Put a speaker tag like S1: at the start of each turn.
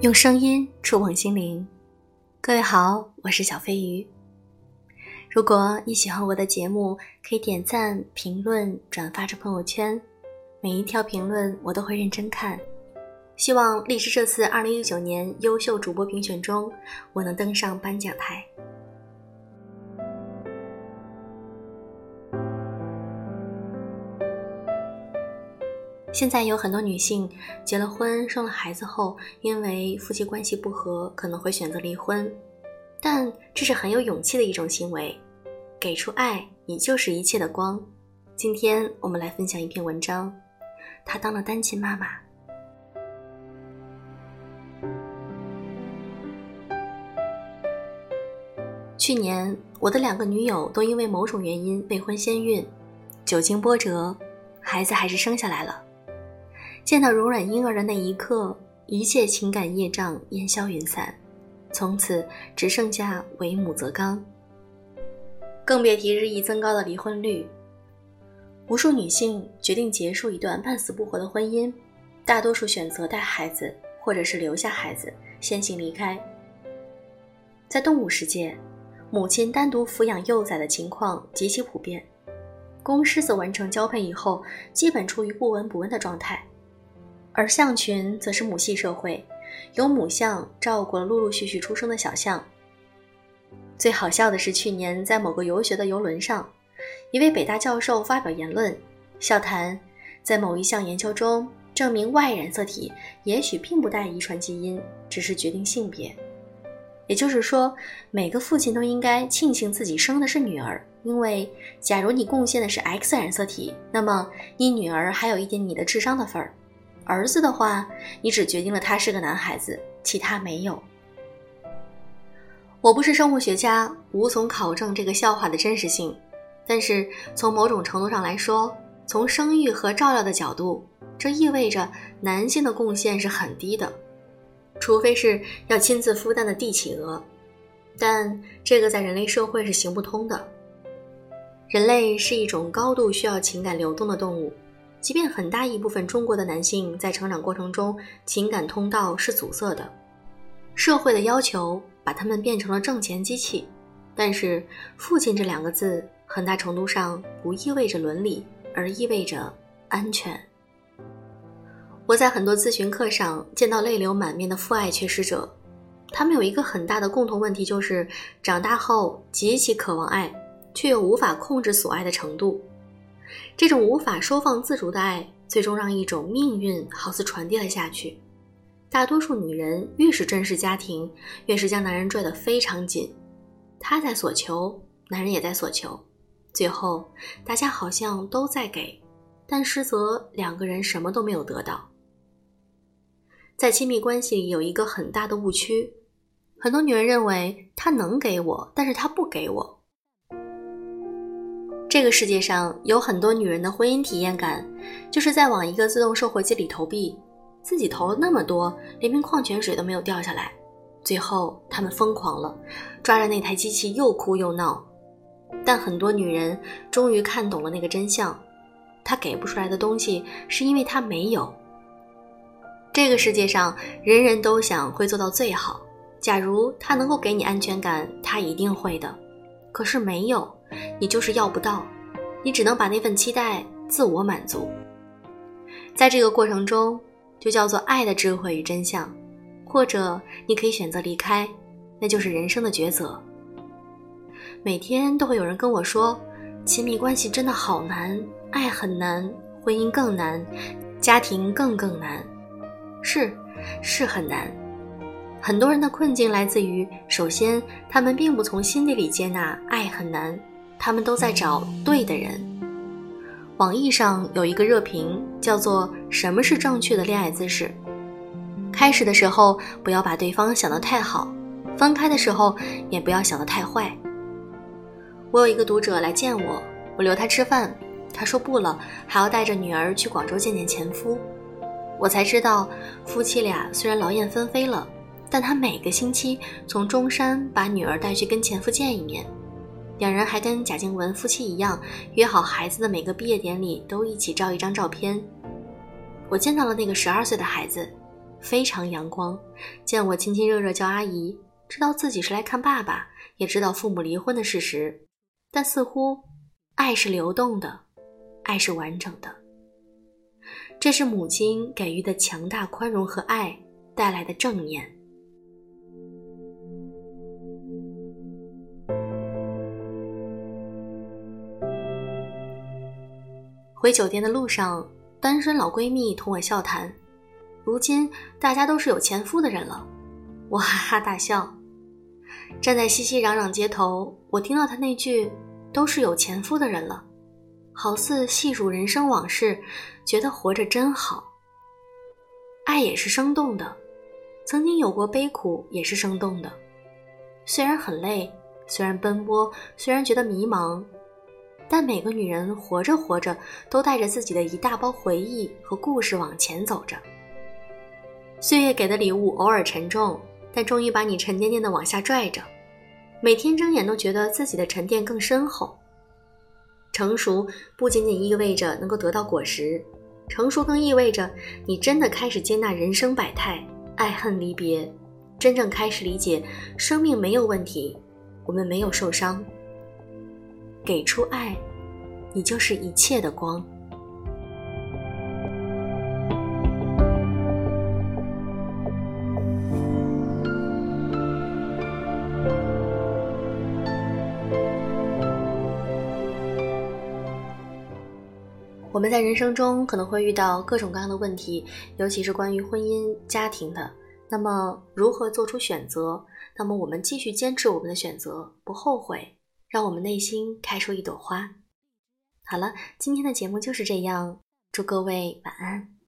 S1: 用声音触碰心灵，各位好，我是小飞鱼。如果你喜欢我的节目，可以点赞、评论、转发至朋友圈，每一条评论我都会认真看。希望荔枝这次二零一九年优秀主播评选中，我能登上颁奖台。现在有很多女性结了婚、生了孩子后，因为夫妻关系不和，可能会选择离婚，但这是很有勇气的一种行为。给出爱，你就是一切的光。今天我们来分享一篇文章，她当了单亲妈妈。去年，我的两个女友都因为某种原因未婚先孕，久经波折，孩子还是生下来了。见到柔软婴儿的那一刻，一切情感业障烟消云散，从此只剩下为母则刚。更别提日益增高的离婚率。无数女性决定结束一段半死不活的婚姻，大多数选择带孩子，或者是留下孩子先行离开。在动物世界，母亲单独抚养幼崽的情况极其普遍，公狮子完成交配以后，基本处于不闻不问的状态。而象群则是母系社会，由母象照顾了陆陆续续出生的小象。最好笑的是，去年在某个游学的游轮上，一位北大教授发表言论，笑谈在某一项研究中证明 Y 染色体也许并不带遗传基因，只是决定性别。也就是说，每个父亲都应该庆幸自己生的是女儿，因为假如你贡献的是 X 染色体，那么你女儿还有一点你的智商的份儿。儿子的话，你只决定了他是个男孩子，其他没有。我不是生物学家，无从考证这个笑话的真实性。但是从某种程度上来说，从生育和照料的角度，这意味着男性的贡献是很低的，除非是要亲自孵蛋的帝企鹅。但这个在人类社会是行不通的。人类是一种高度需要情感流动的动物。即便很大一部分中国的男性在成长过程中情感通道是阻塞的，社会的要求把他们变成了挣钱机器，但是“父亲”这两个字很大程度上不意味着伦理，而意味着安全。我在很多咨询课上见到泪流满面的父爱缺失者，他们有一个很大的共同问题，就是长大后极其渴望爱，却又无法控制所爱的程度。这种无法收放自如的爱，最终让一种命运好似传递了下去。大多数女人越是珍视家庭，越是将男人拽得非常紧。她在索求，男人也在索求，最后大家好像都在给，但实则两个人什么都没有得到。在亲密关系里有一个很大的误区，很多女人认为他能给我，但是他不给我。这个世界上有很多女人的婚姻体验感，就是在往一个自动售货机里投币，自己投了那么多，连瓶矿泉水都没有掉下来，最后他们疯狂了，抓着那台机器又哭又闹。但很多女人终于看懂了那个真相，她给不出来的东西是因为她没有。这个世界上人人都想会做到最好，假如他能够给你安全感，他一定会的，可是没有。你就是要不到，你只能把那份期待自我满足。在这个过程中，就叫做爱的智慧与真相，或者你可以选择离开，那就是人生的抉择。每天都会有人跟我说，亲密关系真的好难，爱很难，婚姻更难，家庭更更难，是，是很难。很多人的困境来自于，首先他们并不从心底里接纳爱很难。他们都在找对的人。网易上有一个热评，叫做“什么是正确的恋爱姿势”。开始的时候不要把对方想得太好，分开的时候也不要想得太坏。我有一个读者来见我，我留他吃饭，他说不了，还要带着女儿去广州见见前夫。我才知道，夫妻俩虽然劳燕分飞了，但他每个星期从中山把女儿带去跟前夫见一面。两人还跟贾静雯夫妻一样，约好孩子的每个毕业典礼都一起照一张照片。我见到了那个十二岁的孩子，非常阳光，见我亲亲热热叫阿姨，知道自己是来看爸爸，也知道父母离婚的事实，但似乎爱是流动的，爱是完整的。这是母亲给予的强大宽容和爱带来的正念。回酒店的路上，单身老闺蜜同我笑谈。如今大家都是有前夫的人了，我哈哈大笑。站在熙熙攘攘街头，我听到他那句“都是有前夫的人了”，好似细数人生往事，觉得活着真好。爱也是生动的，曾经有过悲苦，也是生动的。虽然很累，虽然奔波，虽然觉得迷茫，但每个女人活着活着，都带着自己的一大包回忆和故事往前走着。岁月给的礼物偶尔沉重，但终于把你沉甸甸的往下拽着。每天睁眼都觉得自己的沉淀更深厚。成熟不仅仅意味着能够得到果实，成熟更意味着你真的开始接纳人生百态、爱恨离别，真正开始理解生命没有问题，我们没有受伤。给出爱，你就是一切的光。我们在人生中可能会遇到各种各样的问题，尤其是关于婚姻家庭的。那么，如何做出选择？那么，我们继续坚持我们的选择，不后悔，让我们内心开出一朵花。好了，今天的节目就是这样，祝各位晚安。